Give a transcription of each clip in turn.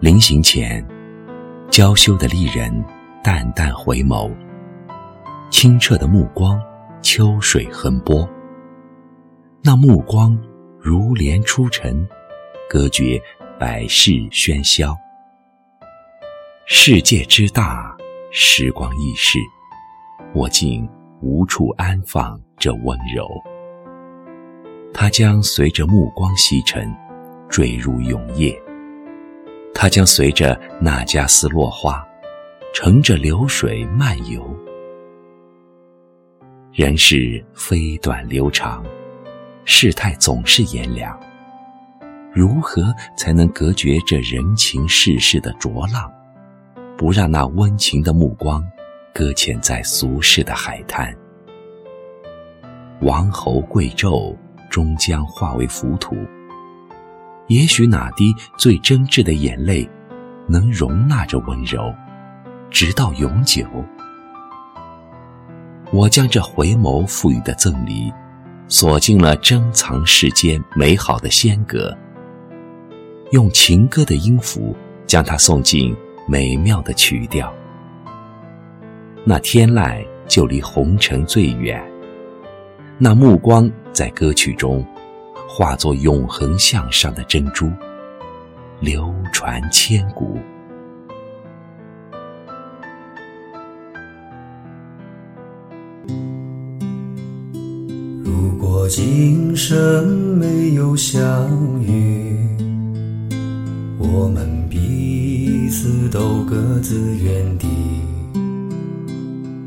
临行前，娇羞的丽人淡淡回眸，清澈的目光，秋水横波。那目光如莲出尘，隔绝百世喧嚣。世界之大，时光易逝，我竟无处安放这温柔。它将随着目光西沉，坠入永夜。它将随着那加斯落花，乘着流水漫游。人世飞短流长。世态总是炎凉，如何才能隔绝这人情世事的浊浪，不让那温情的目光搁浅在俗世的海滩？王侯贵胄终将化为浮土，也许哪滴最真挚的眼泪，能容纳着温柔，直到永久。我将这回眸赋予的赠礼。锁进了珍藏世间美好的仙阁，用情歌的音符将它送进美妙的曲调。那天籁就离红尘最远，那目光在歌曲中化作永恒向上的珍珠，流传千古。如果今生没有相遇，我们彼此都各自原地。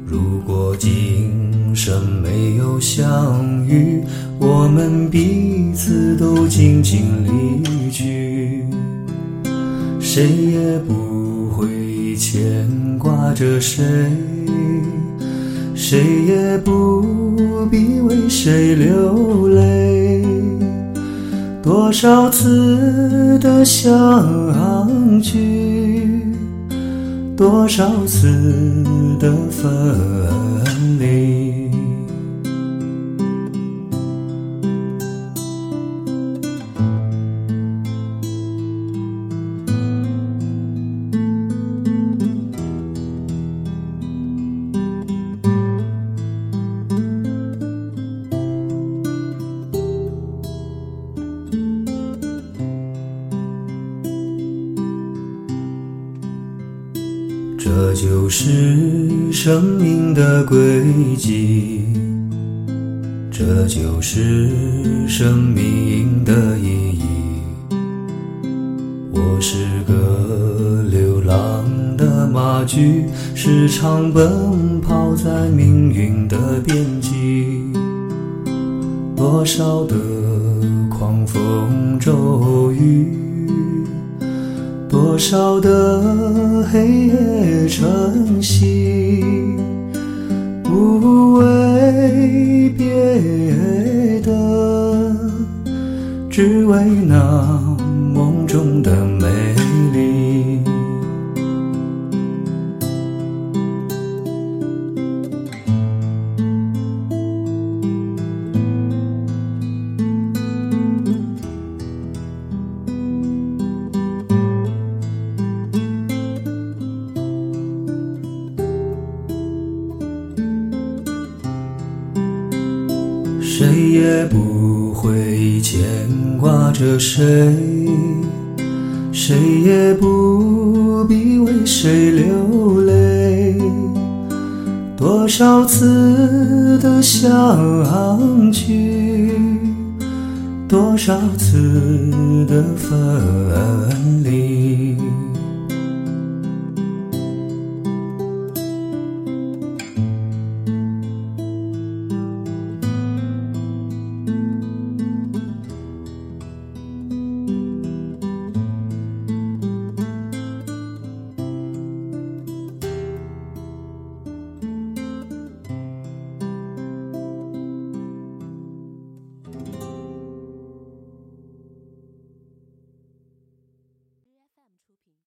如果今生生没有相遇，我们彼此都静静离去，谁也不会牵挂着谁。谁也不必为谁流泪，多少次的相聚，多少次的分离。这就是生命的轨迹，这就是生命的意义。我是个流浪的马驹，时常奔跑在命运的边际。多少的狂风骤雨。多少的黑夜晨曦，不为别的，只为那谁也不会牵挂着谁，谁也不必为谁流泪。多少次的相聚，多少次的分离。